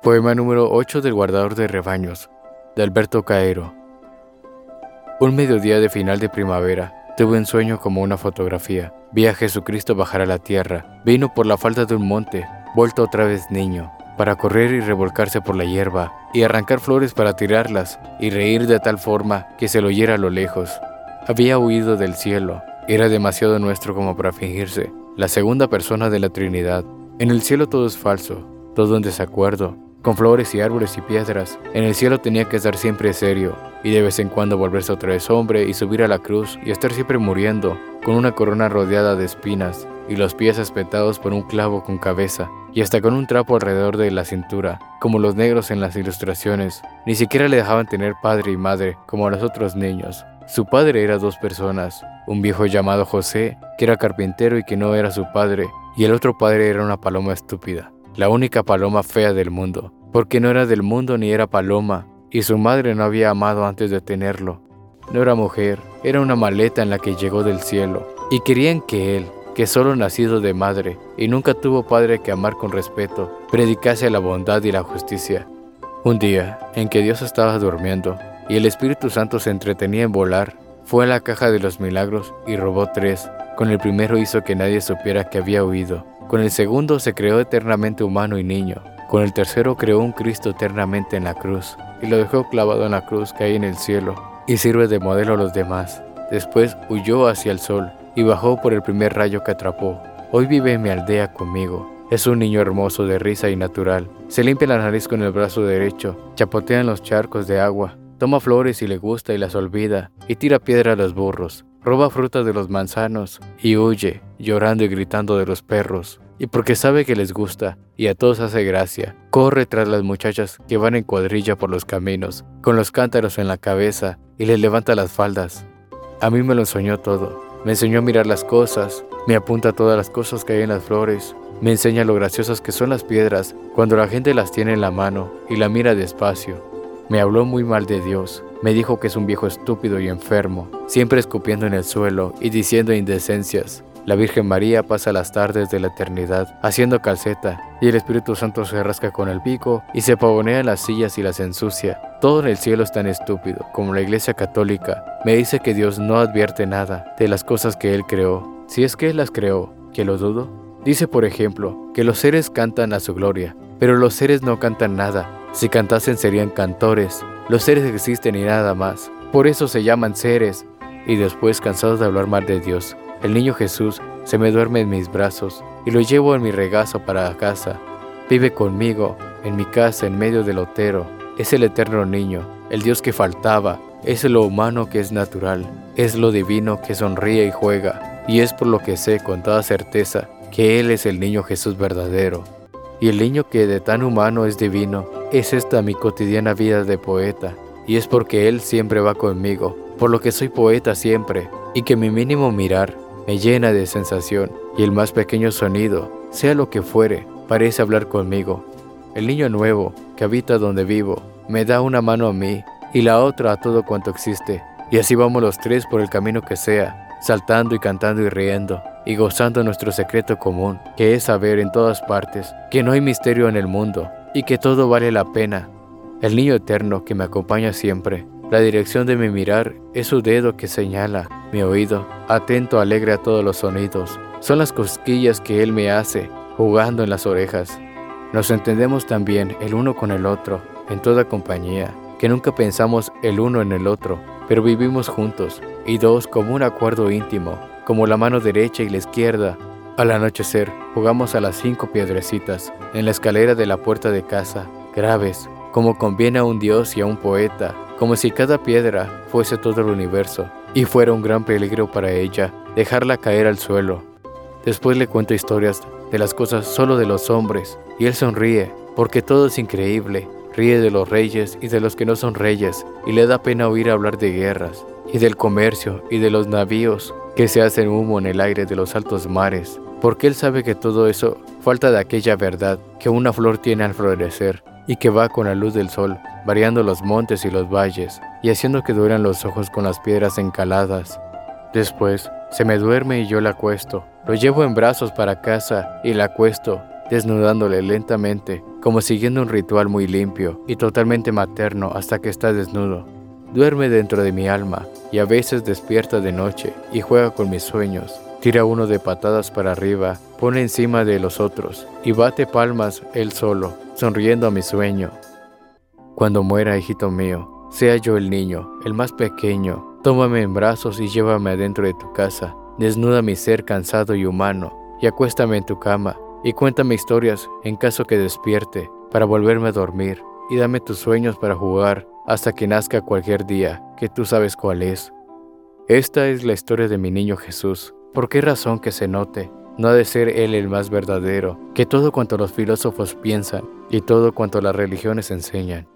Poema número 8 del guardador de rebaños, de Alberto Caero. Un mediodía de final de primavera, tuve un sueño como una fotografía. Vi a Jesucristo bajar a la tierra. Vino por la falda de un monte, vuelto otra vez niño, para correr y revolcarse por la hierba, y arrancar flores para tirarlas, y reír de tal forma que se lo oyera a lo lejos. Había huido del cielo. Era demasiado nuestro como para fingirse. La segunda persona de la Trinidad. En el cielo todo es falso, todo en desacuerdo, con flores y árboles y piedras. En el cielo tenía que estar siempre serio, y de vez en cuando volverse otra vez hombre y subir a la cruz y estar siempre muriendo, con una corona rodeada de espinas, y los pies espetados por un clavo con cabeza, y hasta con un trapo alrededor de la cintura, como los negros en las ilustraciones. Ni siquiera le dejaban tener padre y madre, como a los otros niños. Su padre era dos personas, un viejo llamado José, que era carpintero y que no era su padre, y el otro padre era una paloma estúpida la única paloma fea del mundo, porque no era del mundo ni era paloma, y su madre no había amado antes de tenerlo. No era mujer, era una maleta en la que llegó del cielo, y querían que él, que solo nacido de madre y nunca tuvo padre que amar con respeto, predicase la bondad y la justicia. Un día, en que Dios estaba durmiendo y el Espíritu Santo se entretenía en volar, fue a la caja de los milagros y robó tres. Con el primero hizo que nadie supiera que había huido. Con el segundo se creó eternamente humano y niño. Con el tercero creó un Cristo eternamente en la cruz y lo dejó clavado en la cruz que hay en el cielo y sirve de modelo a los demás. Después huyó hacia el sol y bajó por el primer rayo que atrapó. Hoy vive en mi aldea conmigo. Es un niño hermoso de risa y natural. Se limpia la nariz con el brazo derecho, chapotea en los charcos de agua, toma flores y le gusta y las olvida, y tira piedra a los burros roba fruta de los manzanos y huye, llorando y gritando de los perros. Y porque sabe que les gusta y a todos hace gracia, corre tras las muchachas que van en cuadrilla por los caminos, con los cántaros en la cabeza y les levanta las faldas. A mí me lo enseñó todo. Me enseñó a mirar las cosas, me apunta todas las cosas que hay en las flores, me enseña lo graciosas que son las piedras cuando la gente las tiene en la mano y la mira despacio. Me habló muy mal de Dios, me dijo que es un viejo estúpido y enfermo, siempre escupiendo en el suelo y diciendo indecencias. La Virgen María pasa las tardes de la eternidad haciendo calceta y el Espíritu Santo se rasca con el pico y se pavonea en las sillas y las ensucia. Todo en el cielo es tan estúpido como la Iglesia Católica. Me dice que Dios no advierte nada de las cosas que Él creó. Si es que Él las creó, que lo dudo. Dice, por ejemplo, que los seres cantan a su gloria, pero los seres no cantan nada. Si cantasen serían cantores, los seres existen y nada más. Por eso se llaman seres. Y después, cansados de hablar mal de Dios, el niño Jesús se me duerme en mis brazos y lo llevo en mi regazo para casa. Vive conmigo, en mi casa, en medio del lotero. Es el eterno niño, el Dios que faltaba. Es lo humano que es natural. Es lo divino que sonríe y juega. Y es por lo que sé con toda certeza que Él es el niño Jesús verdadero. Y el niño que de tan humano es divino, es esta mi cotidiana vida de poeta, y es porque Él siempre va conmigo, por lo que soy poeta siempre, y que mi mínimo mirar me llena de sensación, y el más pequeño sonido, sea lo que fuere, parece hablar conmigo. El niño nuevo, que habita donde vivo, me da una mano a mí y la otra a todo cuanto existe, y así vamos los tres por el camino que sea, saltando y cantando y riendo, y gozando nuestro secreto común, que es saber en todas partes que no hay misterio en el mundo y que todo vale la pena. El niño eterno que me acompaña siempre, la dirección de mi mirar es su dedo que señala, mi oído, atento, alegre a todos los sonidos. Son las cosquillas que él me hace, jugando en las orejas. Nos entendemos también el uno con el otro, en toda compañía, que nunca pensamos el uno en el otro, pero vivimos juntos, y dos como un acuerdo íntimo, como la mano derecha y la izquierda. Al anochecer, jugamos a las cinco piedrecitas, en la escalera de la puerta de casa, graves, como conviene a un dios y a un poeta, como si cada piedra fuese todo el universo, y fuera un gran peligro para ella dejarla caer al suelo. Después le cuento historias de las cosas solo de los hombres, y él sonríe, porque todo es increíble, ríe de los reyes y de los que no son reyes, y le da pena oír hablar de guerras, y del comercio, y de los navíos, que se hacen humo en el aire de los altos mares, porque él sabe que todo eso falta de aquella verdad que una flor tiene al florecer y que va con la luz del sol, variando los montes y los valles, y haciendo que dueran los ojos con las piedras encaladas. Después, se me duerme y yo la acuesto, lo llevo en brazos para casa y la acuesto, desnudándole lentamente, como siguiendo un ritual muy limpio y totalmente materno hasta que está desnudo. Duerme dentro de mi alma y a veces despierta de noche y juega con mis sueños. Tira uno de patadas para arriba, pone encima de los otros y bate palmas él solo, sonriendo a mi sueño. Cuando muera, hijito mío, sea yo el niño, el más pequeño, tómame en brazos y llévame adentro de tu casa, desnuda mi ser cansado y humano, y acuéstame en tu cama, y cuéntame historias en caso que despierte, para volverme a dormir, y dame tus sueños para jugar hasta que nazca cualquier día, que tú sabes cuál es. Esta es la historia de mi niño Jesús. ¿Por qué razón que se note? No ha de ser Él el más verdadero que todo cuanto los filósofos piensan y todo cuanto las religiones enseñan.